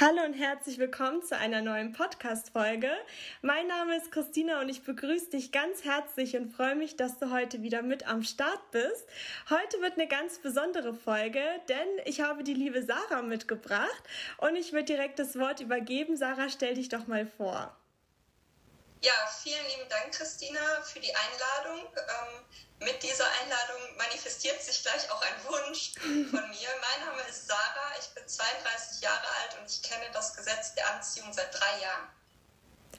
Hallo und herzlich willkommen zu einer neuen Podcast-Folge. Mein Name ist Christina und ich begrüße dich ganz herzlich und freue mich, dass du heute wieder mit am Start bist. Heute wird eine ganz besondere Folge, denn ich habe die liebe Sarah mitgebracht und ich würde direkt das Wort übergeben. Sarah, stell dich doch mal vor. Ja, vielen lieben Dank, Christina, für die Einladung. Ähm, mit dieser Einladung manifestiert sich gleich auch ein Wunsch von mir. Mein Name ist Sarah, ich bin 32 Jahre alt und ich kenne das Gesetz der Anziehung seit drei Jahren.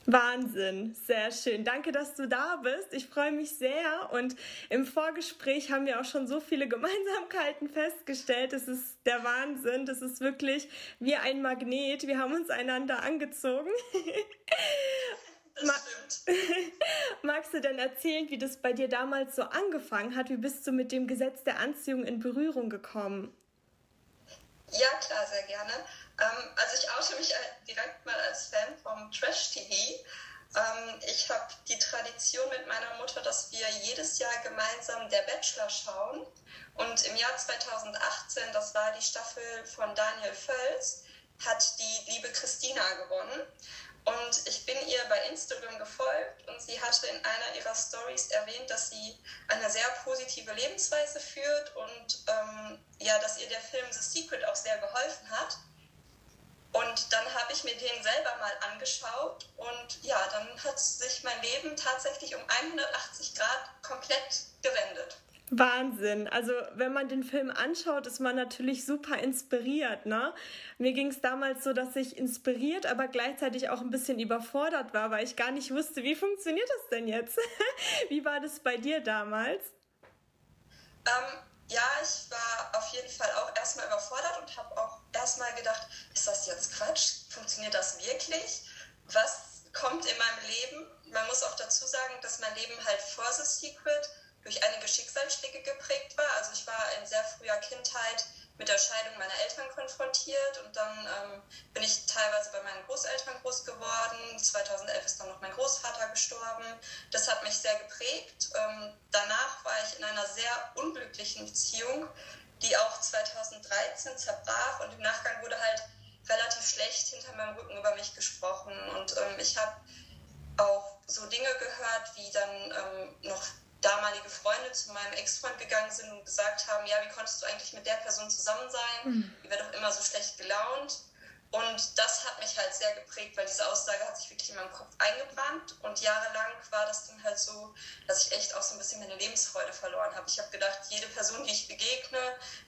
Wahnsinn, sehr schön. Danke, dass du da bist. Ich freue mich sehr. Und im Vorgespräch haben wir auch schon so viele Gemeinsamkeiten festgestellt. Es ist der Wahnsinn. Das ist wirklich wie ein Magnet. Wir haben uns einander angezogen. Das stimmt. Magst du denn erzählen, wie das bei dir damals so angefangen hat? Wie bist du mit dem Gesetz der Anziehung in Berührung gekommen? Ja, klar, sehr gerne. Ähm, also ich oute mich direkt mal als Fan vom Trash-TV. Ähm, ich habe die Tradition mit meiner Mutter, dass wir jedes Jahr gemeinsam Der Bachelor schauen. Und im Jahr 2018, das war die Staffel von Daniel Völz, hat die liebe Christina gewonnen. Und ich bin ihr bei Instagram gefolgt und sie hatte in einer ihrer Stories erwähnt, dass sie eine sehr positive Lebensweise führt und ähm, ja, dass ihr der Film The Secret auch sehr geholfen hat. Und dann habe ich mir den selber mal angeschaut und ja, dann hat sich mein Leben tatsächlich um 180 Grad komplett gewendet. Wahnsinn. Also wenn man den Film anschaut, ist man natürlich super inspiriert. Ne? Mir ging es damals so, dass ich inspiriert, aber gleichzeitig auch ein bisschen überfordert war, weil ich gar nicht wusste, wie funktioniert das denn jetzt? wie war das bei dir damals? Ähm, ja, ich war auf jeden Fall auch erstmal überfordert und habe auch erstmal gedacht, ist das jetzt Quatsch? Funktioniert das wirklich? Was kommt in meinem Leben? Man muss auch dazu sagen, dass mein Leben halt vor The Secret durch einige Schicksalsschläge geprägt war. Also ich war in sehr früher Kindheit mit der Scheidung meiner Eltern konfrontiert und dann ähm, bin ich teilweise bei meinen Großeltern groß geworden. 2011 ist dann noch mein Großvater gestorben. Das hat mich sehr geprägt. Ähm, danach war ich in einer sehr unglücklichen Beziehung, die auch 2013 zerbrach und im Nachgang wurde halt relativ schlecht hinter meinem Rücken über mich gesprochen und ähm, ich habe auch so Dinge gehört, wie dann ähm, noch damalige Freunde zu meinem Ex-Freund gegangen sind und gesagt haben, ja, wie konntest du eigentlich mit der Person zusammen sein? Mhm. Die wäre doch immer so schlecht gelaunt. Und das hat mich halt sehr geprägt, weil diese Aussage hat sich wirklich in meinem Kopf eingebrannt. Und jahrelang war das dann halt so, dass ich echt auch so ein bisschen meine Lebensfreude verloren habe. Ich habe gedacht, jede Person, die ich begegne,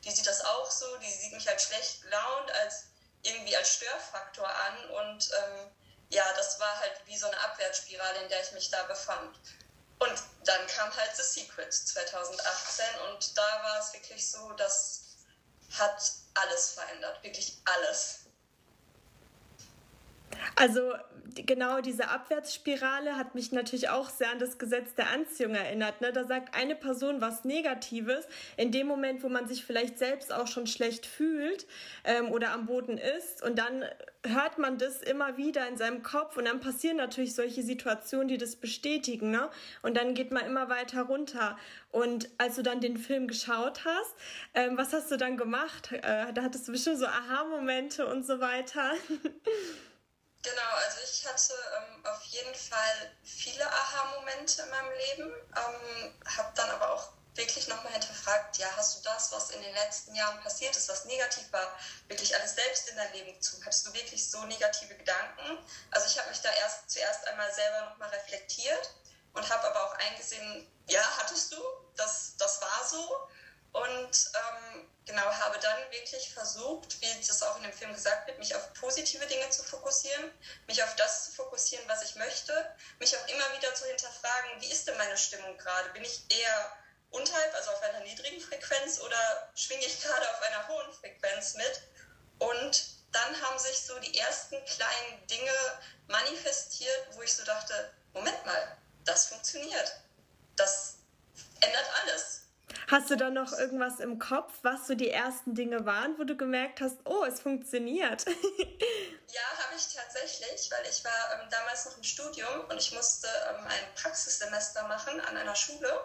die sieht das auch so, die sieht mich halt schlecht gelaunt als irgendwie als Störfaktor an. Und ähm, ja, das war halt wie so eine Abwärtsspirale, in der ich mich da befand. Und dann kam halt The Secret 2018 und da war es wirklich so, das hat alles verändert, wirklich alles. Also genau diese Abwärtsspirale hat mich natürlich auch sehr an das Gesetz der Anziehung erinnert. Ne? Da sagt eine Person was Negatives in dem Moment, wo man sich vielleicht selbst auch schon schlecht fühlt ähm, oder am Boden ist und dann hört man das immer wieder in seinem Kopf und dann passieren natürlich solche Situationen, die das bestätigen. Ne? Und dann geht man immer weiter runter. Und als du dann den Film geschaut hast, ähm, was hast du dann gemacht? Äh, da hattest du bestimmt so Aha-Momente und so weiter. Genau, also ich hatte ähm, auf jeden Fall viele Aha-Momente in meinem Leben, ähm, habe dann aber auch wirklich nochmal hinterfragt, ja, hast du das, was in den letzten Jahren passiert ist, was negativ war, wirklich alles selbst in dein Leben gezogen? Hattest du wirklich so negative Gedanken? Also ich habe mich da erst zuerst einmal selber nochmal reflektiert und habe aber auch eingesehen, ja, hattest du, das, das war so. Und ähm, genau, habe dann wirklich versucht, wie das auch in dem Film gesagt wird, mich auf positive Dinge zu fokussieren, mich auf das zu fokussieren, was ich möchte, mich auch immer wieder zu hinterfragen, wie ist denn meine Stimmung gerade? Bin ich eher unterhalb, also auf einer niedrigen Frequenz oder schwinge ich gerade auf einer hohen Frequenz mit? Und dann haben sich so die ersten kleinen Dinge manifestiert, wo ich so dachte, Moment mal, das funktioniert. Das ändert alles. Hast du da noch irgendwas im Kopf, was so die ersten Dinge waren, wo du gemerkt hast, oh, es funktioniert? ja, habe ich tatsächlich, weil ich war ähm, damals noch im Studium und ich musste ähm, ein Praxissemester machen an einer Schule.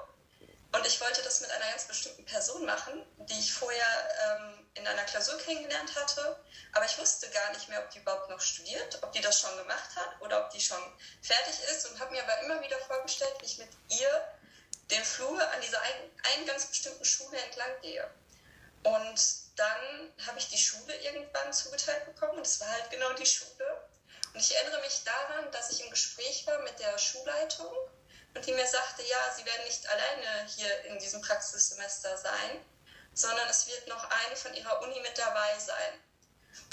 Und ich wollte das mit einer ganz bestimmten Person machen, die ich vorher ähm, in einer Klausur kennengelernt hatte. Aber ich wusste gar nicht mehr, ob die überhaupt noch studiert, ob die das schon gemacht hat oder ob die schon fertig ist und habe mir aber immer wieder vorgestellt, wie ich mit ihr den Flur an dieser einen, einen ganz bestimmten Schule entlang gehe. Und dann habe ich die Schule irgendwann zugeteilt bekommen und es war halt genau die Schule. Und ich erinnere mich daran, dass ich im Gespräch war mit der Schulleitung und die mir sagte, ja, sie werden nicht alleine hier in diesem Praxissemester sein, sondern es wird noch eine von ihrer Uni mit dabei sein.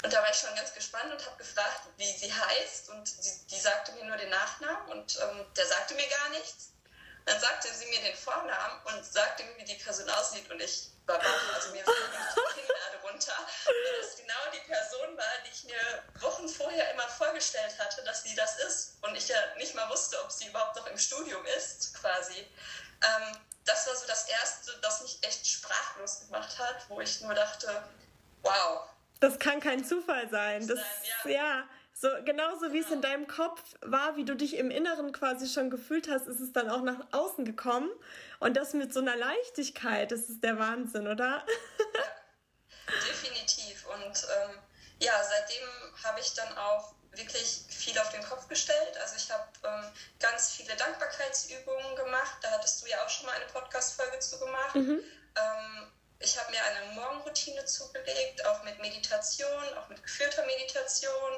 Und da war ich schon ganz gespannt und habe gefragt, wie sie heißt. Und sie, die sagte mir nur den Nachnamen und ähm, der sagte mir gar nichts. Dann sagte sie mir den Vornamen und sagte mir, wie die Person aussieht. Und ich war baff, also mir ist die Kinnlade runter, weil das genau die Person war, die ich mir Wochen vorher immer vorgestellt hatte, dass sie das ist. Und ich ja nicht mal wusste, ob sie überhaupt noch im Studium ist, quasi. Ähm, das war so das Erste, das mich echt sprachlos gemacht hat, wo ich nur dachte, wow. Das kann kein Zufall sein. Das, ja. ja. So, genauso wie es in deinem Kopf war, wie du dich im Inneren quasi schon gefühlt hast, ist es dann auch nach außen gekommen. Und das mit so einer Leichtigkeit, das ist der Wahnsinn, oder? Ja, definitiv. Und ähm, ja, seitdem habe ich dann auch wirklich viel auf den Kopf gestellt. Also ich habe ähm, ganz viele Dankbarkeitsübungen gemacht. Da hattest du ja auch schon mal eine Podcast-Folge zu gemacht. Mhm. Ähm, ich habe mir eine Morgenroutine zugelegt, auch mit Meditation, auch mit geführter Meditation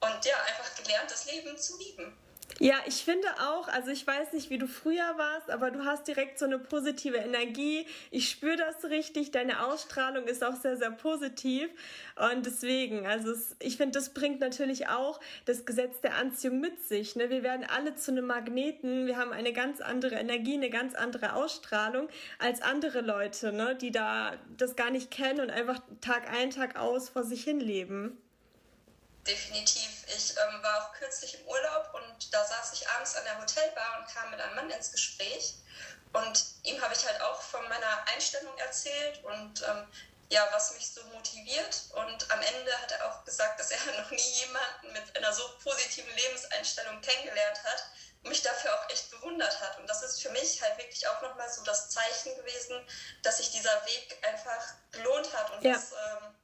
und ja, einfach gelernt, das Leben zu lieben. Ja, ich finde auch, also ich weiß nicht, wie du früher warst, aber du hast direkt so eine positive Energie. Ich spüre das richtig. Deine Ausstrahlung ist auch sehr, sehr positiv. Und deswegen, also es, ich finde, das bringt natürlich auch das Gesetz der Anziehung mit sich. Ne? Wir werden alle zu einem Magneten. Wir haben eine ganz andere Energie, eine ganz andere Ausstrahlung als andere Leute, ne? die da das gar nicht kennen und einfach Tag ein, Tag aus vor sich hin leben definitiv. Ich ähm, war auch kürzlich im Urlaub und da saß ich abends an der Hotelbar und kam mit einem Mann ins Gespräch. Und ihm habe ich halt auch von meiner Einstellung erzählt und ähm, ja, was mich so motiviert. Und am Ende hat er auch gesagt, dass er noch nie jemanden mit einer so positiven Lebenseinstellung kennengelernt hat und mich dafür auch echt bewundert hat. Und das ist für mich halt wirklich auch nochmal so das Zeichen gewesen, dass sich dieser Weg einfach gelohnt hat und ja. dass ähm,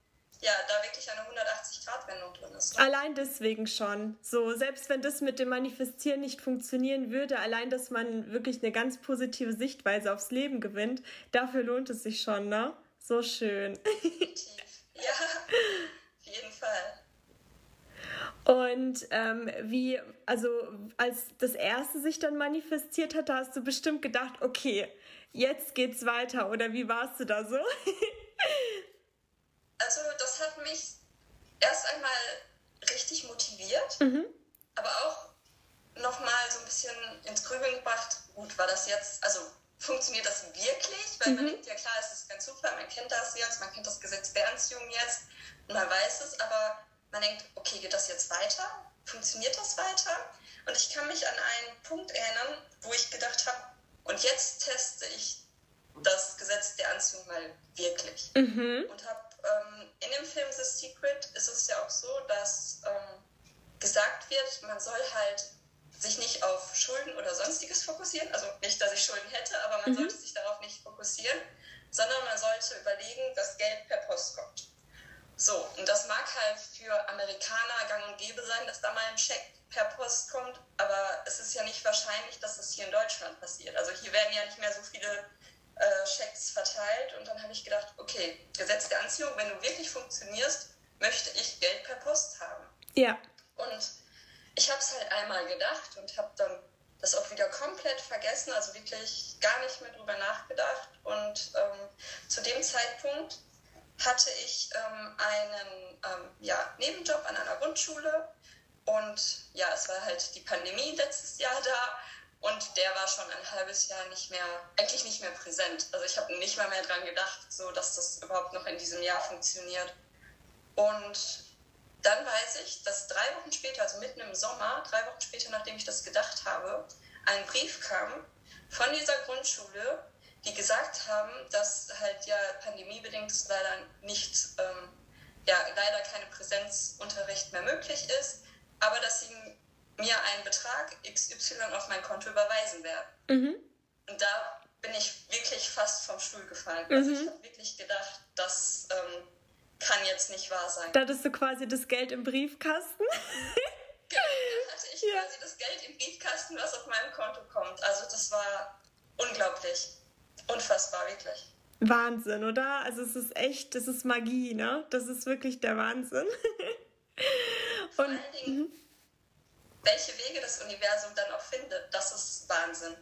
ja, da wirklich eine 180-Grad-Wendung drin ist. Allein deswegen schon. So, selbst wenn das mit dem Manifestieren nicht funktionieren würde, allein, dass man wirklich eine ganz positive Sichtweise aufs Leben gewinnt, dafür lohnt es sich schon, ne? So schön. Definitiv. Ja, auf jeden Fall. Und ähm, wie, also als das erste sich dann manifestiert hat, hast du bestimmt gedacht, okay, jetzt geht's weiter. Oder wie warst du da so? also das hat mich erst einmal richtig motiviert, mhm. aber auch nochmal so ein bisschen ins Grübeln gebracht, gut, war das jetzt, also funktioniert das wirklich? Weil mhm. man denkt, ja klar, es ist kein Zufall, man kennt das jetzt, man kennt das Gesetz der Anziehung jetzt man weiß es, aber man denkt, okay, geht das jetzt weiter? Funktioniert das weiter? Und ich kann mich an einen Punkt erinnern, wo ich gedacht habe, und jetzt teste ich das Gesetz der Anziehung mal wirklich. Mhm. Und habe ähm, in dem Film The Secret ist es ja auch so, dass ähm, gesagt wird, man soll halt sich nicht auf Schulden oder sonstiges fokussieren. Also nicht, dass ich Schulden hätte, aber man mhm. sollte sich darauf nicht fokussieren, sondern man sollte überlegen, dass Geld per Post kommt. So, und das mag halt für Amerikaner gang und gäbe sein, dass da mal ein Scheck per Post kommt, aber es ist ja nicht wahrscheinlich, dass das hier in Deutschland passiert. Also hier werden ja nicht mehr so viele äh, Schecks verteilt und dann habe ich gedacht, okay, Gesetz der Anziehung, wenn du wirklich funktionierst, möchte ich Geld per Post haben. Ja. Und ich habe es halt einmal gedacht und habe dann das auch wieder komplett vergessen, also wirklich gar nicht mehr drüber nachgedacht. Und ähm, zu dem Zeitpunkt hatte ich ähm, einen ähm, ja, Nebenjob an einer Grundschule und ja, es war halt die Pandemie letztes Jahr da und der war schon ein halbes Jahr nicht mehr, eigentlich nicht mehr präsent. Also ich habe nicht mal mehr dran gedacht, so dass das überhaupt noch in diesem Jahr funktioniert. Und dann weiß ich, dass drei Wochen später, also mitten im Sommer, drei Wochen später, nachdem ich das gedacht habe, ein Brief kam von dieser Grundschule, die gesagt haben, dass halt ja pandemiebedingt leider nicht, ähm, ja, leider keine Präsenzunterricht mehr möglich ist, aber dass sie mir einen Betrag XY auf mein Konto überweisen werden. Mhm. Und da bin ich wirklich fast vom Stuhl gefallen. Also mhm. Also ich habe wirklich gedacht, das ähm, kann jetzt nicht wahr sein. Da hattest du quasi das Geld im Briefkasten. genau, da hatte ich ja. quasi das Geld im Briefkasten, was auf meinem Konto kommt. Also das war unglaublich. Unfassbar, wirklich. Wahnsinn, oder? Also es ist echt, das ist Magie, ne? Das ist wirklich der Wahnsinn. Vor Und, allen Dingen, mhm. Welche Wege das Universum dann auch findet, das ist Wahnsinn.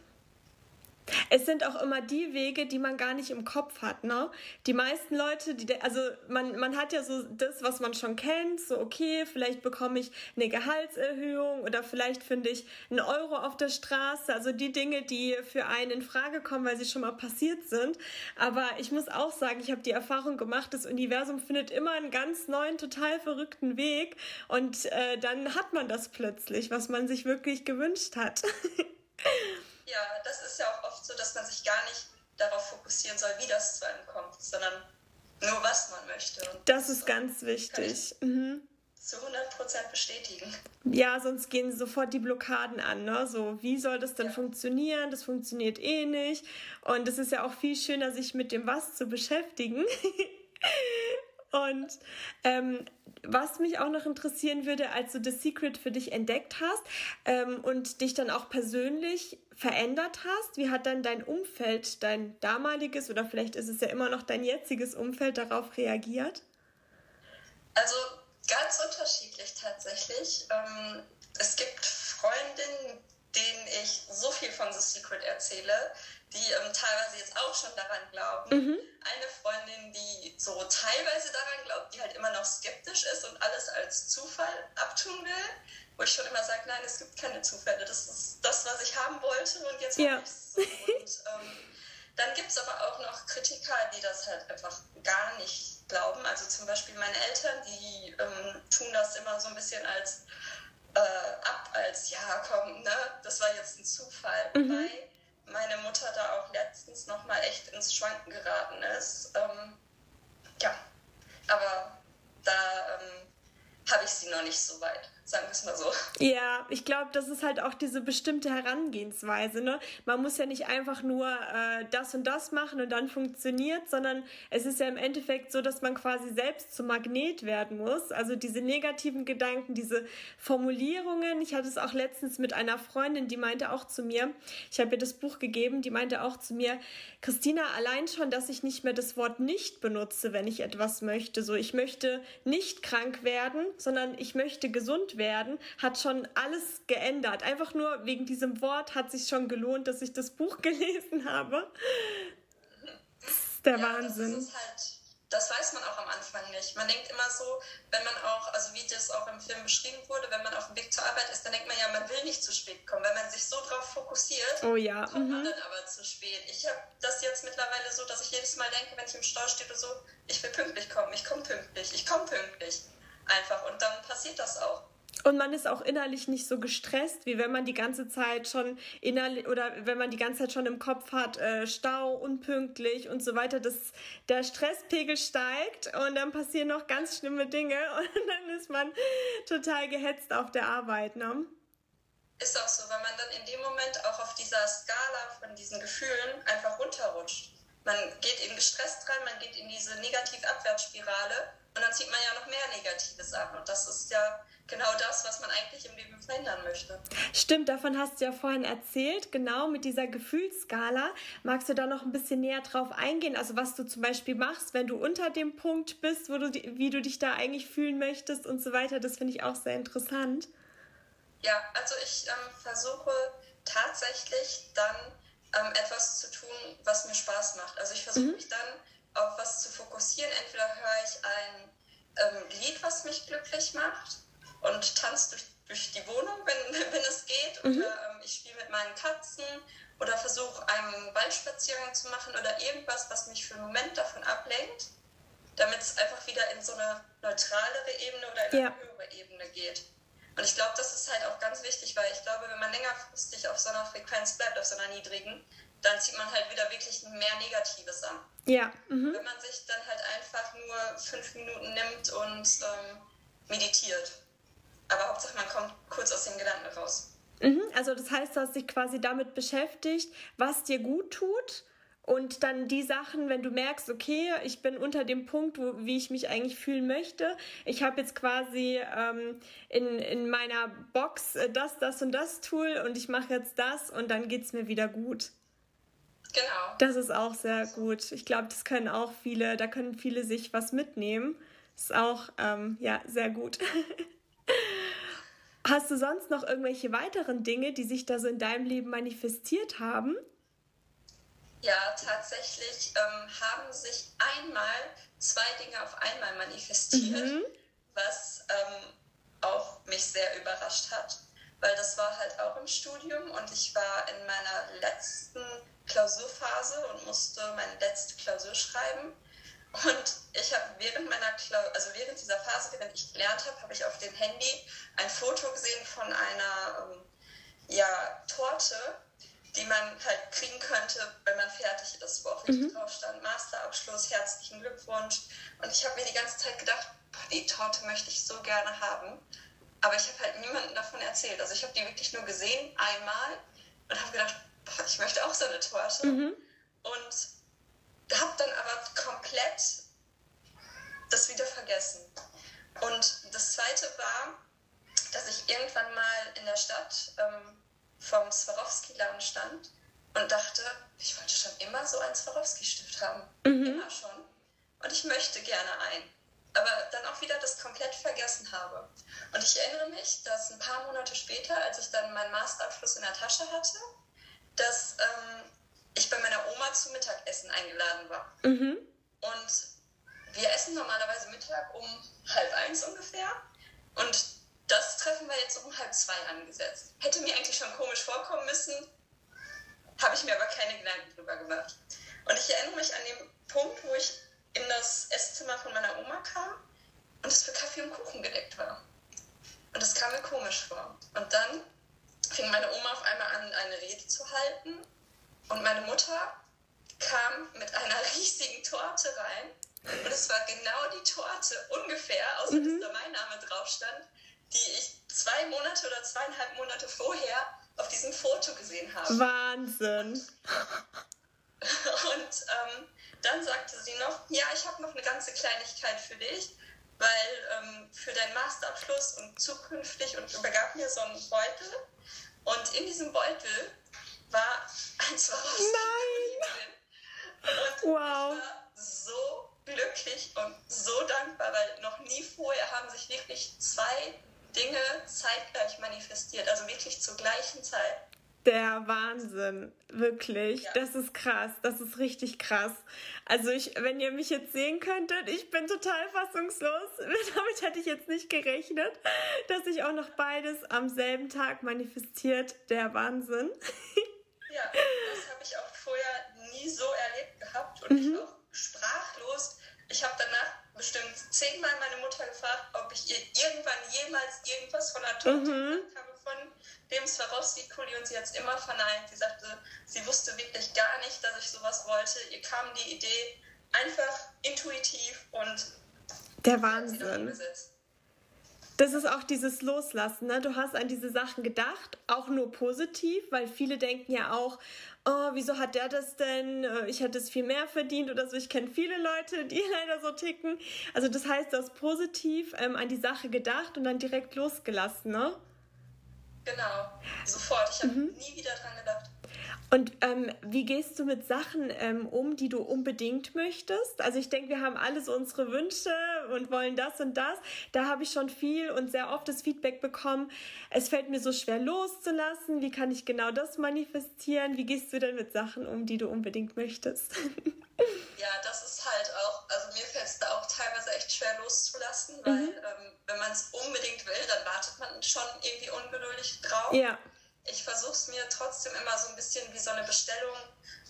Es sind auch immer die Wege, die man gar nicht im Kopf hat, ne? Die meisten Leute, die, also man, man hat ja so das, was man schon kennt, so okay, vielleicht bekomme ich eine Gehaltserhöhung oder vielleicht finde ich einen Euro auf der Straße, also die Dinge, die für einen in Frage kommen, weil sie schon mal passiert sind. Aber ich muss auch sagen, ich habe die Erfahrung gemacht, das Universum findet immer einen ganz neuen, total verrückten Weg und äh, dann hat man das plötzlich, was man sich wirklich gewünscht hat. Ja, das ist ja auch oft so, dass man sich gar nicht darauf fokussieren soll, wie das zu einem kommt, sondern nur, was man möchte. Und das ist ganz wichtig. Mhm. Zu 100% bestätigen. Ja, sonst gehen sofort die Blockaden an. Ne? So, wie soll das denn ja. funktionieren? Das funktioniert eh nicht. Und es ist ja auch viel schöner, sich mit dem Was zu beschäftigen. Und ähm, was mich auch noch interessieren würde, als du The Secret für dich entdeckt hast ähm, und dich dann auch persönlich verändert hast, wie hat dann dein Umfeld, dein damaliges oder vielleicht ist es ja immer noch dein jetziges Umfeld darauf reagiert? Also ganz unterschiedlich tatsächlich. Ähm, es gibt Freundinnen, denen ich so viel von The Secret erzähle, die ähm, teilweise jetzt auch schon daran glauben. Mhm. Eine Freundin, die so teilweise daran glaubt, die halt immer noch skeptisch ist und alles als Zufall abtun will, wo ich schon immer sage, nein, es gibt keine Zufälle. Das ist das, was ich haben wollte und jetzt ja. habe ich es. So. Und ähm, dann gibt es aber auch noch Kritiker, die das halt einfach gar nicht glauben. Also zum Beispiel meine Eltern, die ähm, tun das immer so ein bisschen als äh, ab, als ja, komm, ne, das war jetzt ein Zufall. Mhm. Weil meine Mutter da auch letztens nochmal echt ins Schwanken geraten ist. Ähm, ja, aber da ähm, habe ich sie noch nicht so weit sagen wir es mal so. Ja, ich glaube, das ist halt auch diese bestimmte Herangehensweise. Ne? Man muss ja nicht einfach nur äh, das und das machen und dann funktioniert, sondern es ist ja im Endeffekt so, dass man quasi selbst zum Magnet werden muss. Also diese negativen Gedanken, diese Formulierungen. Ich hatte es auch letztens mit einer Freundin, die meinte auch zu mir, ich habe ihr das Buch gegeben, die meinte auch zu mir, Christina, allein schon, dass ich nicht mehr das Wort nicht benutze, wenn ich etwas möchte. So, ich möchte nicht krank werden, sondern ich möchte gesund werden werden, hat schon alles geändert. Einfach nur wegen diesem Wort hat sich schon gelohnt, dass ich das Buch gelesen habe. Das ist der ja, Wahnsinn. Das, ist halt, das weiß man auch am Anfang nicht. Man denkt immer so, wenn man auch, also wie das auch im Film beschrieben wurde, wenn man auf dem Weg zur Arbeit ist, dann denkt man ja, man will nicht zu spät kommen. Wenn man sich so drauf fokussiert, oh ja. kommt mhm. man dann aber zu spät. Ich habe das jetzt mittlerweile so, dass ich jedes Mal denke, wenn ich im Stau stehe oder so, ich will pünktlich kommen, ich komme pünktlich, ich komme pünktlich. Einfach. Und dann passiert das auch. Und man ist auch innerlich nicht so gestresst, wie wenn man die ganze Zeit schon innerlich oder wenn man die ganze Zeit schon im Kopf hat, äh, Stau, unpünktlich und so weiter. Das, der Stresspegel steigt und dann passieren noch ganz schlimme Dinge und dann ist man total gehetzt auf der Arbeit. Ne? Ist auch so, weil man dann in dem Moment auch auf dieser Skala von diesen Gefühlen einfach runterrutscht. Man geht eben gestresst rein, man geht in diese Negativ-Abwärtsspirale und dann zieht man ja noch mehr Negatives an. Und das ist ja genau das, was man eigentlich im Leben verändern möchte. Stimmt, davon hast du ja vorhin erzählt, genau mit dieser Gefühlsskala. Magst du da noch ein bisschen näher drauf eingehen? Also was du zum Beispiel machst, wenn du unter dem Punkt bist, wo du, wie du dich da eigentlich fühlen möchtest und so weiter. Das finde ich auch sehr interessant. Ja, also ich ähm, versuche tatsächlich dann ähm, etwas zu tun, was mir Spaß macht. Also ich versuche mhm. mich dann auf was zu fokussieren. Entweder höre ich ein ähm, Lied, was mich glücklich macht und tanze durch, durch die Wohnung, wenn, wenn es geht. Mhm. Oder ähm, ich spiele mit meinen Katzen oder versuche einen Waldspaziergang zu machen oder irgendwas, was mich für einen Moment davon ablenkt, damit es einfach wieder in so eine neutralere Ebene oder in eine ja. höhere Ebene geht. Und ich glaube, das ist halt auch ganz wichtig, weil ich glaube, wenn man längerfristig auf so einer Frequenz bleibt, auf so einer niedrigen, dann zieht man halt wieder wirklich mehr Negatives an. Ja. Mhm. Wenn man sich dann halt einfach nur fünf Minuten nimmt und ähm, meditiert. Aber Hauptsache, man kommt kurz aus den Gedanken raus. Mhm. Also das heißt, du hast dich quasi damit beschäftigt, was dir gut tut und dann die Sachen, wenn du merkst, okay, ich bin unter dem Punkt, wo, wie ich mich eigentlich fühlen möchte. Ich habe jetzt quasi ähm, in, in meiner Box äh, das, das und das Tool und ich mache jetzt das und dann geht es mir wieder gut. Genau. Das ist auch sehr gut. Ich glaube, das können auch viele, da können viele sich was mitnehmen. Ist auch ähm, ja sehr gut. Hast du sonst noch irgendwelche weiteren Dinge, die sich da so in deinem Leben manifestiert haben? Ja, tatsächlich ähm, haben sich einmal zwei Dinge auf einmal manifestiert, mhm. was ähm, auch mich sehr überrascht hat, weil das war halt auch im Studium und ich war in meiner letzten Klausurphase und musste meine letzte Klausur schreiben. Und ich habe während meiner Klausur, also während dieser Phase, während ich gelernt habe, habe ich auf dem Handy ein Foto gesehen von einer ähm, ja, Torte, die man halt kriegen könnte, wenn man fertig ist, wo auch richtig mhm. drauf stand, Masterabschluss, herzlichen Glückwunsch. Und ich habe mir die ganze Zeit gedacht, boah, die Torte möchte ich so gerne haben. Aber ich habe halt niemandem davon erzählt. Also ich habe die wirklich nur gesehen, einmal, und habe gedacht, boah, ich möchte auch so eine Torte. Mhm. Und habe dann aber komplett das wieder vergessen. Und das Zweite war, dass ich irgendwann mal in der Stadt ähm, vom Swarovski-Laden stand und dachte, ich wollte schon immer so einen Swarovski-Stift haben. Mhm. Immer schon. Und ich möchte gerne einen. Aber dann auch wieder das komplett vergessen habe. Und ich erinnere mich, dass ein paar Monate später, als ich dann meinen Masterabschluss in der Tasche hatte, dass ähm, ich bei meiner Oma zum Mittagessen eingeladen war. Mhm. Und wir essen normalerweise Mittag um halb eins ungefähr. Und das Treffen war jetzt um halb zwei angesetzt. Hätte mir eigentlich schon komisch vorkommen müssen, habe ich mir aber keine Gedanken drüber gemacht. Und ich erinnere mich an den Punkt, wo ich in das Esszimmer von meiner Oma kam und es für Kaffee und Kuchen gedeckt war. Und das kam mir komisch vor. Und dann fing meine Oma auf einmal an, eine Rede zu halten. Und meine Mutter kam mit einer riesigen Torte rein. Und es war genau die Torte ungefähr, außer mhm. dass da mein Name drauf stand, die ich zwei Monate oder zweieinhalb Monate vorher auf diesem Foto gesehen habe. Wahnsinn. Und ähm, dann sagte sie noch, ja, ich habe noch eine ganze Kleinigkeit für dich, weil ähm, für deinen Masterabschluss und zukünftig und übergab mir so einen Beutel. Und in diesem Beutel war ein Swarovski Nein! Und wow. ich war so glücklich und so dankbar, weil noch nie vorher haben sich wirklich zwei Dinge zeitgleich manifestiert, also wirklich zur gleichen Zeit. Der Wahnsinn, wirklich. Ja. Das ist krass, das ist richtig krass. Also ich, wenn ihr mich jetzt sehen könntet, ich bin total fassungslos. Damit hätte ich jetzt nicht gerechnet, dass sich auch noch beides am selben Tag manifestiert. Der Wahnsinn. Ja, das habe ich auch vorher nie so erlebt gehabt und mhm. ich auch sprachlos. Ich habe danach bestimmt zehnmal meine Mutter gefragt, ob ich ihr irgendwann jemals irgendwas von der Tochter mhm. gesagt habe, von dem Swarovski-Kuli und sie hat es immer verneint. Sie sagte, sie wusste wirklich gar nicht, dass ich sowas wollte. Ihr kam die Idee einfach intuitiv und der Wahnsinn. Das ist auch dieses Loslassen. Ne? Du hast an diese Sachen gedacht, auch nur positiv, weil viele denken ja auch, oh, wieso hat der das denn? Äh, ich hätte es viel mehr verdient oder so. Ich kenne viele Leute, die leider so ticken. Also das heißt, du hast positiv ähm, an die Sache gedacht und dann direkt losgelassen, ne? Genau, sofort. Ich habe mhm. nie wieder dran gedacht. Und ähm, wie gehst du mit Sachen ähm, um, die du unbedingt möchtest? Also ich denke, wir haben alle so unsere Wünsche und wollen das und das. Da habe ich schon viel und sehr oft das Feedback bekommen, es fällt mir so schwer loszulassen. Wie kann ich genau das manifestieren? Wie gehst du denn mit Sachen um, die du unbedingt möchtest? ja, das ist halt auch, also mir fällt es da auch teilweise echt schwer loszulassen, weil mhm. ähm, wenn man es unbedingt will, dann wartet man schon irgendwie ungeduldig drauf. Ja ich versuche es mir trotzdem immer so ein bisschen wie so eine Bestellung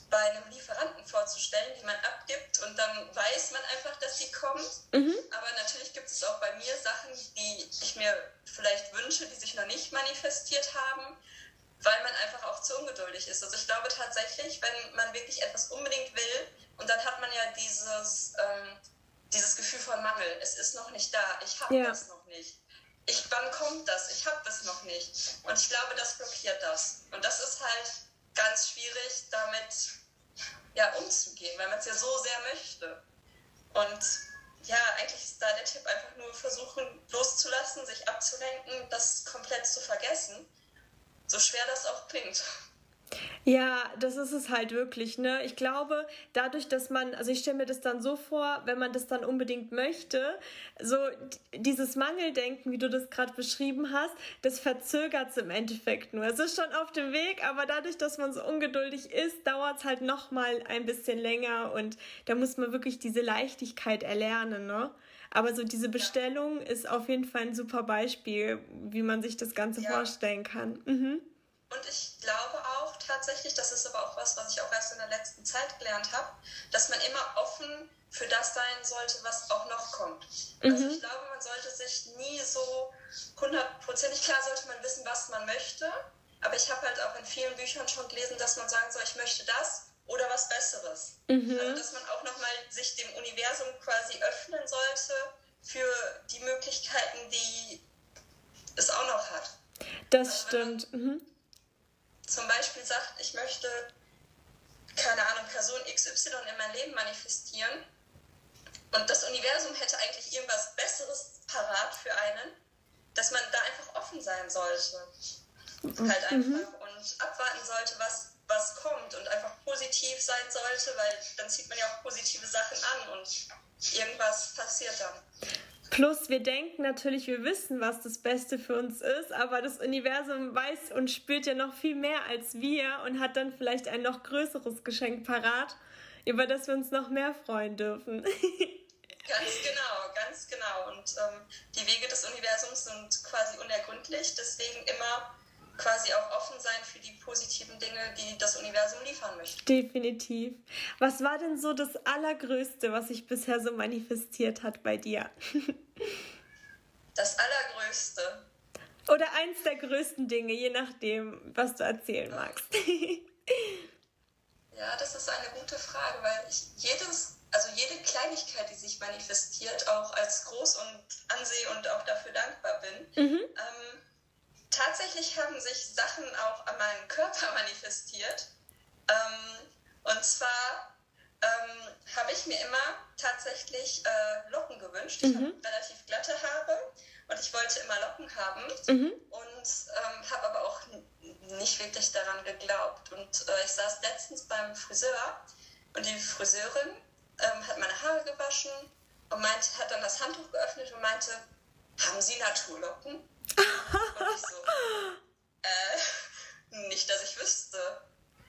bei einem Lieferanten vorzustellen, die man abgibt und dann weiß man einfach, dass sie kommt. Mhm. Aber natürlich gibt es auch bei mir Sachen, die ich mir vielleicht wünsche, die sich noch nicht manifestiert haben, weil man einfach auch zu ungeduldig ist. Also ich glaube tatsächlich, wenn man wirklich etwas unbedingt will und dann hat man ja dieses, ähm, dieses Gefühl von Mangel, es ist noch nicht da, ich habe ja. das noch nicht ich, wann kommt das? Ich habe das noch nicht. Und ich glaube, das blockiert das. Und das ist halt ganz schwierig, damit ja, umzugehen, weil man es ja so sehr möchte. Und ja, eigentlich ist da der Tipp einfach nur versuchen loszulassen, sich abzulenken, das komplett zu vergessen. So schwer das auch klingt. Ja, das ist es halt wirklich, ne? Ich glaube, dadurch, dass man, also ich stelle mir das dann so vor, wenn man das dann unbedingt möchte, so dieses Mangeldenken, wie du das gerade beschrieben hast, das verzögert es im Endeffekt nur. Es ist schon auf dem Weg, aber dadurch, dass man so ungeduldig ist, dauert es halt nochmal ein bisschen länger und da muss man wirklich diese Leichtigkeit erlernen, ne? Aber so diese Bestellung ja. ist auf jeden Fall ein super Beispiel, wie man sich das Ganze ja. vorstellen kann. Mhm. Und ich glaube auch tatsächlich, das ist aber auch was, was ich auch erst in der letzten Zeit gelernt habe, dass man immer offen für das sein sollte, was auch noch kommt. Mhm. Also ich glaube, man sollte sich nie so hundertprozentig klar sollte man wissen, was man möchte. Aber ich habe halt auch in vielen Büchern schon gelesen, dass man sagen soll, ich möchte das oder was Besseres. Mhm. Also dass man auch nochmal sich dem Universum quasi öffnen sollte für die Möglichkeiten, die es auch noch hat. Das also stimmt. Mhm zum Beispiel sagt, ich möchte, keine Ahnung, Person XY in mein Leben manifestieren und das Universum hätte eigentlich irgendwas Besseres parat für einen, dass man da einfach offen sein sollte. Mhm. Halt einfach mhm. und abwarten sollte, was, was kommt und einfach positiv sein sollte, weil dann zieht man ja auch positive Sachen an und irgendwas passiert dann. Plus, wir denken natürlich, wir wissen, was das Beste für uns ist, aber das Universum weiß und spürt ja noch viel mehr als wir und hat dann vielleicht ein noch größeres Geschenk parat, über das wir uns noch mehr freuen dürfen. ganz genau, ganz genau. Und ähm, die Wege des Universums sind quasi unergründlich, deswegen immer quasi auch offen sein für die positiven Dinge, die das Universum liefern möchte. Definitiv. Was war denn so das Allergrößte, was sich bisher so manifestiert hat bei dir? das Allergrößte. Oder eins der größten Dinge, je nachdem, was du erzählen magst. ja, das ist eine gute Frage, weil ich jedes, also jede Kleinigkeit, die sich manifestiert, auch als groß und ansehe und auch dafür dankbar bin. Mhm. Ähm, tatsächlich haben sich Sachen auch an meinem Körper manifestiert. Ähm, und zwar ähm, habe ich mir immer tatsächlich äh, Locken gewünscht. Ich mhm. habe relativ glatte Haare und ich wollte immer Locken haben mhm. und ähm, habe aber auch nicht wirklich daran geglaubt. Und äh, ich saß letztens beim Friseur und die Friseurin ähm, hat meine Haare gewaschen und meinte, hat dann das Handtuch geöffnet und meinte, haben Sie Naturlocken? Und ich so, äh, nicht, dass ich wüsste.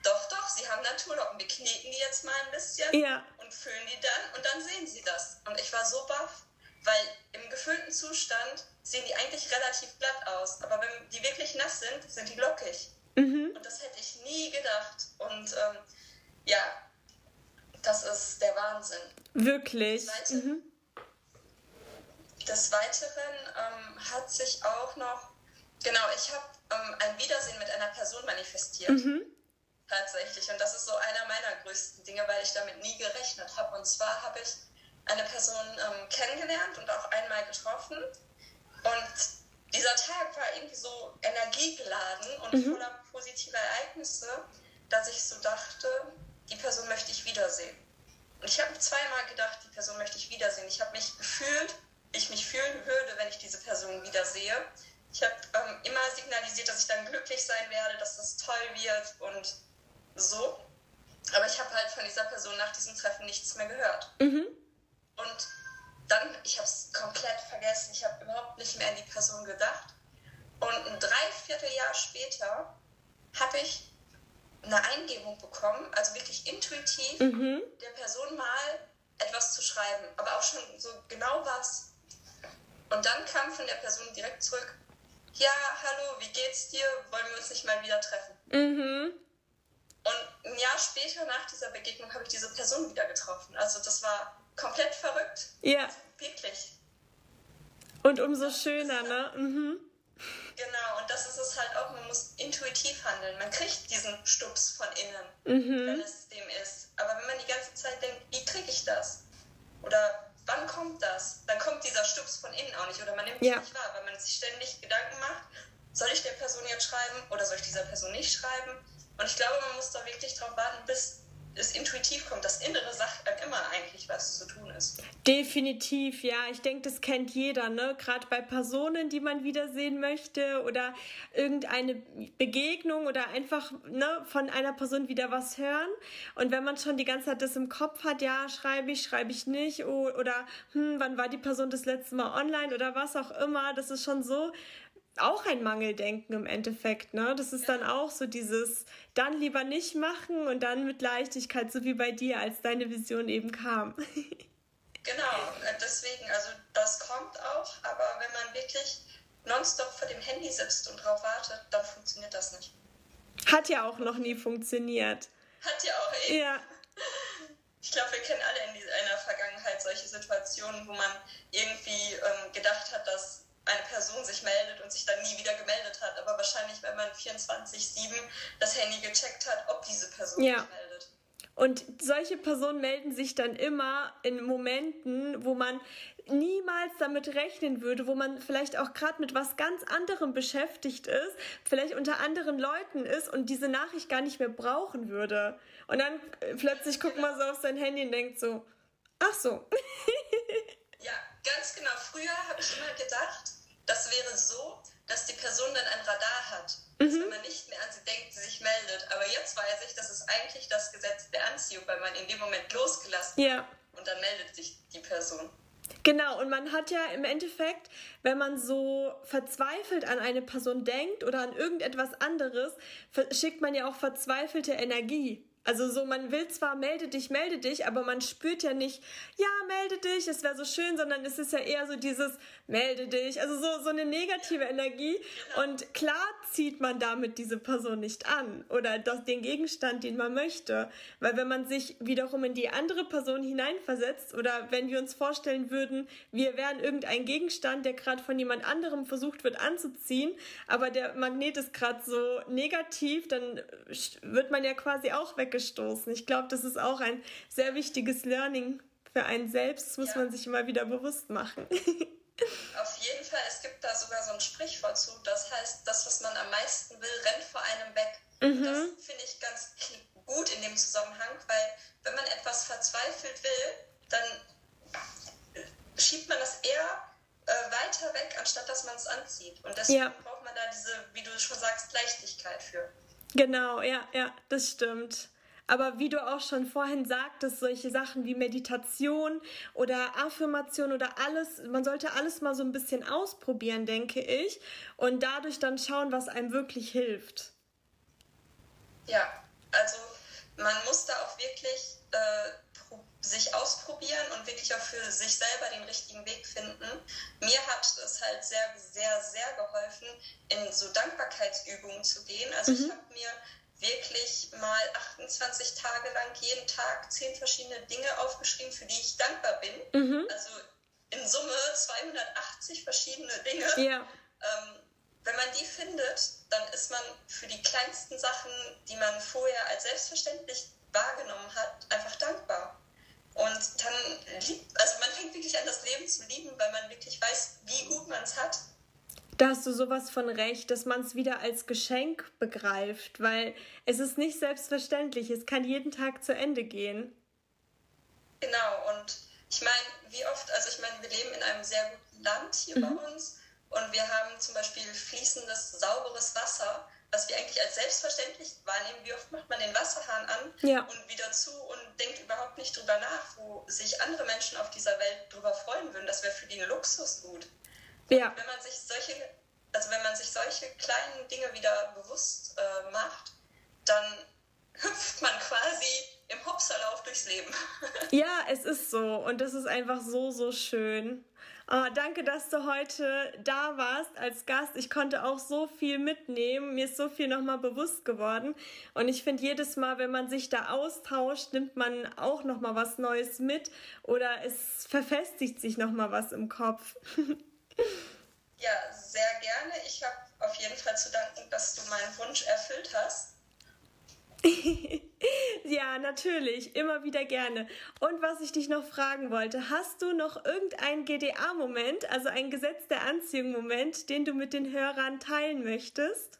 Doch, doch, sie haben Naturlocken. Wir kneten die jetzt mal ein bisschen ja. und füllen die dann und dann sehen sie das. Und ich war so baff, weil im gefüllten Zustand sehen die eigentlich relativ glatt aus. Aber wenn die wirklich nass sind, sind die lockig. Mhm. Und das hätte ich nie gedacht. Und ähm, ja, das ist der Wahnsinn. Wirklich? Zweite, mhm. Des Weiteren ähm, hat sich auch noch, genau, ich habe ähm, ein Wiedersehen mit einer Person manifestiert. Mhm. Tatsächlich. Und das ist so einer meiner größten Dinge, weil ich damit nie gerechnet habe. Und zwar habe ich eine Person ähm, kennengelernt und auch einmal getroffen. Und dieser Tag war irgendwie so energiegeladen und mhm. voller positiver Ereignisse, dass ich so dachte, die Person möchte ich wiedersehen. Und ich habe zweimal gedacht, die Person möchte ich wiedersehen. Ich habe mich gefühlt ich mich fühlen würde, wenn ich diese Person wiedersehe. Ich habe ähm, immer signalisiert, dass ich dann glücklich sein werde, dass das toll wird und so. Aber ich habe halt von dieser Person nach diesem Treffen nichts mehr gehört. Mhm. Und dann, ich habe es komplett vergessen. Ich habe überhaupt nicht mehr an die Person gedacht. Und ein Dreivierteljahr später habe ich eine Eingebung bekommen, also wirklich intuitiv, mhm. der Person mal etwas zu schreiben, aber auch schon so genau was. Und dann kam von der Person direkt zurück, ja, hallo, wie geht's dir? Wollen wir uns nicht mal wieder treffen? Mhm. Und ein Jahr später nach dieser Begegnung habe ich diese Person wieder getroffen. Also das war komplett verrückt. Ja. Wirklich. Und umso schöner, ne? Mhm. Genau, und das ist es halt auch, man muss intuitiv handeln. Man kriegt diesen Stups von innen, mhm. wenn es dem ist. Aber wenn man die ganze Zeit denkt, wie kriege ich das? Oder wann kommt das? Dann kommt dieser Stups von innen auch nicht oder man nimmt es ja. nicht wahr, weil man sich ständig Gedanken macht, soll ich der Person jetzt schreiben oder soll ich dieser Person nicht schreiben? Und ich glaube, man muss da wirklich drauf warten, bis es intuitiv kommt. Das Innere sagt dann immer eigentlich, was zu tun ist. Definitiv, ja. Ich denke, das kennt jeder, ne? Gerade bei Personen, die man wiedersehen möchte oder irgendeine Begegnung oder einfach ne, von einer Person wieder was hören. Und wenn man schon die ganze Zeit das im Kopf hat, ja, schreibe ich, schreibe ich nicht, oder hm, wann war die Person das letzte Mal online oder was auch immer, das ist schon so auch ein Mangeldenken im Endeffekt, ne? Das ist dann auch so dieses dann lieber nicht machen und dann mit Leichtigkeit, so wie bei dir, als deine Vision eben kam. genau, äh, deswegen, also das kommt auch, aber wenn man wirklich nonstop vor dem Handy sitzt und drauf wartet, dann funktioniert das nicht. Hat ja auch noch nie funktioniert. Hat ja auch eben. Ja. Ich glaube, wir kennen alle in einer Vergangenheit solche Situationen, wo man irgendwie ähm, gedacht hat, dass eine Person sich meldet und sich dann nie wieder gemeldet hat, aber wahrscheinlich, wenn man 24-7 das Handy gecheckt hat, ob diese Person ja. sich meldet. Und solche Personen melden sich dann immer in Momenten, wo man niemals damit rechnen würde, wo man vielleicht auch gerade mit was ganz anderem beschäftigt ist, vielleicht unter anderen Leuten ist und diese Nachricht gar nicht mehr brauchen würde. Und dann äh, plötzlich guckt man so auf sein Handy und denkt so, ach so. ja, ganz genau. Früher habe ich immer gedacht, das wäre so, dass die Person dann ein Radar hat. Mhm. Dass wenn man nicht mehr an sie denkt, sie sich meldet. Aber jetzt weiß ich, das ist eigentlich das Gesetz der Anziehung, weil man in dem Moment losgelassen ja. und dann meldet sich die Person. Genau, und man hat ja im Endeffekt, wenn man so verzweifelt an eine Person denkt oder an irgendetwas anderes, schickt man ja auch verzweifelte Energie. Also so, man will zwar melde dich, melde dich, aber man spürt ja nicht, ja, melde dich, es wäre so schön, sondern es ist ja eher so dieses melde dich, also so, so eine negative Energie. Und klar zieht man damit diese Person nicht an oder das, den Gegenstand, den man möchte. Weil wenn man sich wiederum in die andere Person hineinversetzt oder wenn wir uns vorstellen würden, wir wären irgendein Gegenstand, der gerade von jemand anderem versucht wird anzuziehen, aber der Magnet ist gerade so negativ, dann wird man ja quasi auch weg weggestoßen. Ich glaube, das ist auch ein sehr wichtiges Learning für einen selbst. Muss ja. man sich immer wieder bewusst machen. Auf jeden Fall, es gibt da sogar so ein Sprichwort zu, das heißt, das, was man am meisten will, rennt vor einem weg. Mhm. Das finde ich ganz gut in dem Zusammenhang, weil wenn man etwas verzweifelt will, dann schiebt man das eher äh, weiter weg, anstatt dass man es anzieht. Und deswegen ja. braucht man da diese, wie du schon sagst, Leichtigkeit für. Genau, ja, ja, das stimmt. Aber wie du auch schon vorhin sagtest, solche Sachen wie Meditation oder Affirmation oder alles, man sollte alles mal so ein bisschen ausprobieren, denke ich, und dadurch dann schauen, was einem wirklich hilft. Ja, also man muss da auch wirklich äh, sich ausprobieren und wirklich auch für sich selber den richtigen Weg finden. Mir hat es halt sehr, sehr, sehr geholfen, in so Dankbarkeitsübungen zu gehen. Also mhm. ich habe mir wirklich mal 28 Tage lang jeden Tag zehn verschiedene Dinge aufgeschrieben, für die ich dankbar bin. Mhm. Also in Summe 280 verschiedene Dinge. Ja. Ähm, wenn man die findet, dann ist man für die kleinsten Sachen, die man vorher als selbstverständlich wahrgenommen hat, einfach dankbar. Und dann liebt, also man fängt wirklich an, das Leben zu lieben, weil man wirklich weiß, wie gut man es hat da hast du sowas von recht, dass man es wieder als Geschenk begreift, weil es ist nicht selbstverständlich. Es kann jeden Tag zu Ende gehen. Genau, und ich meine, wie oft, also ich meine, wir leben in einem sehr guten Land hier mhm. bei uns und wir haben zum Beispiel fließendes, sauberes Wasser, was wir eigentlich als selbstverständlich wahrnehmen. Wie oft macht man den Wasserhahn an ja. und wieder zu und denkt überhaupt nicht drüber nach, wo sich andere Menschen auf dieser Welt drüber freuen würden. Das wäre für die ein Luxusgut. Ja. Wenn man sich solche, also wenn man sich solche kleinen Dinge wieder bewusst äh, macht, dann hüpft man quasi im Hopserlauf durchs Leben. ja, es ist so und das ist einfach so, so schön. Oh, danke, dass du heute da warst als Gast. Ich konnte auch so viel mitnehmen. Mir ist so viel nochmal bewusst geworden. Und ich finde, jedes Mal, wenn man sich da austauscht, nimmt man auch nochmal was Neues mit oder es verfestigt sich nochmal was im Kopf. Ja, sehr gerne. Ich habe auf jeden Fall zu danken, dass du meinen Wunsch erfüllt hast. ja, natürlich, immer wieder gerne. Und was ich dich noch fragen wollte, hast du noch irgendeinen GDA-Moment, also ein Gesetz der Anziehung-Moment, den du mit den Hörern teilen möchtest?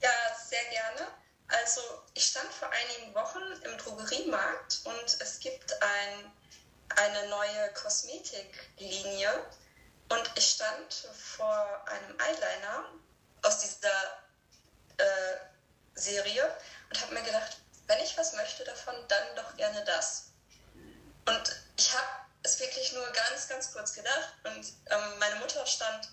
Ja, sehr gerne. Also ich stand vor einigen Wochen im Drogeriemarkt und es gibt ein, eine neue Kosmetiklinie und ich stand vor einem Eyeliner aus dieser äh, Serie und habe mir gedacht, wenn ich was möchte davon, dann doch gerne das. Und ich habe es wirklich nur ganz, ganz kurz gedacht und ähm, meine Mutter stand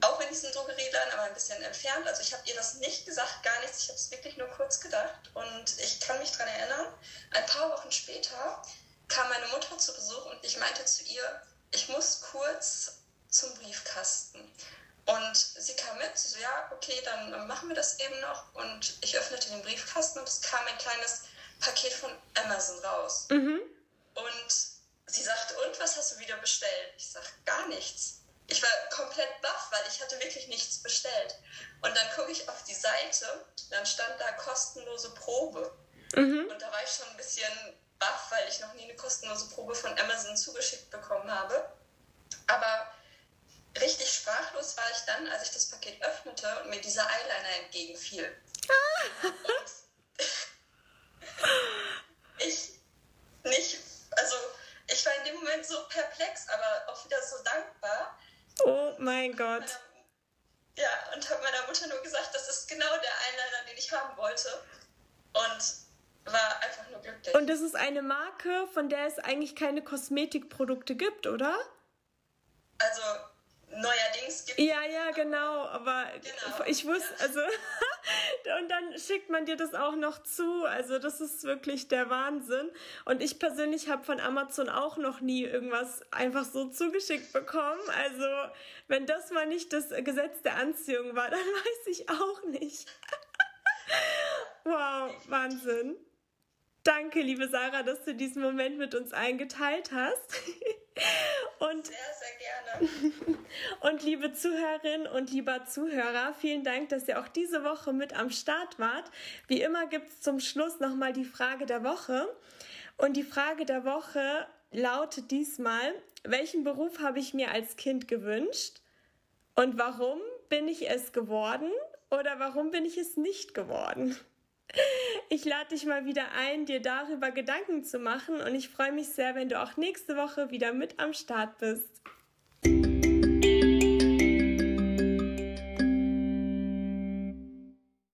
auch in diesem Drogerieladen, aber ein bisschen entfernt. Also ich habe ihr das nicht gesagt, gar nichts. Ich habe es wirklich nur kurz gedacht. Und ich kann mich daran erinnern, ein paar Wochen später kam meine Mutter zu Besuch und ich meinte zu ihr, ich muss kurz zum Briefkasten. Und sie kam mit, sie so, ja, okay, dann machen wir das eben noch. Und ich öffnete den Briefkasten und es kam ein kleines Paket von Amazon raus. Mhm. Und sie sagte, und was hast du wieder bestellt? Ich sage, gar nichts ich war komplett baff, weil ich hatte wirklich nichts bestellt. Und dann gucke ich auf die Seite, dann stand da kostenlose Probe. Mhm. Und da war ich schon ein bisschen baff, weil ich noch nie eine kostenlose Probe von Amazon zugeschickt bekommen habe. Aber richtig sprachlos war ich dann, als ich das Paket öffnete und mir dieser Eyeliner entgegenfiel. Ah. Ich nicht, also ich war in dem Moment so perplex, aber auch wieder so dankbar, Oh mein Gott. Ja, und habe meiner Mutter nur gesagt, das ist genau der Eyeliner, den ich haben wollte. Und war einfach nur glücklich. Und das ist eine Marke, von der es eigentlich keine Kosmetikprodukte gibt, oder? Also neuerdings gibt Ja, ja, genau, aber genau. ich wusste, also und dann schickt man dir das auch noch zu, also das ist wirklich der Wahnsinn und ich persönlich habe von Amazon auch noch nie irgendwas einfach so zugeschickt bekommen, also wenn das mal nicht das Gesetz der Anziehung war, dann weiß ich auch nicht. wow, Wahnsinn. Danke, liebe Sarah, dass du diesen Moment mit uns eingeteilt hast. Und, sehr, sehr gerne. Und liebe Zuhörerinnen und lieber Zuhörer, vielen Dank, dass ihr auch diese Woche mit am Start wart. Wie immer gibt es zum Schluss nochmal die Frage der Woche. Und die Frage der Woche lautet diesmal, welchen Beruf habe ich mir als Kind gewünscht? Und warum bin ich es geworden? Oder warum bin ich es nicht geworden? Ich lade dich mal wieder ein, dir darüber Gedanken zu machen und ich freue mich sehr, wenn du auch nächste Woche wieder mit am Start bist.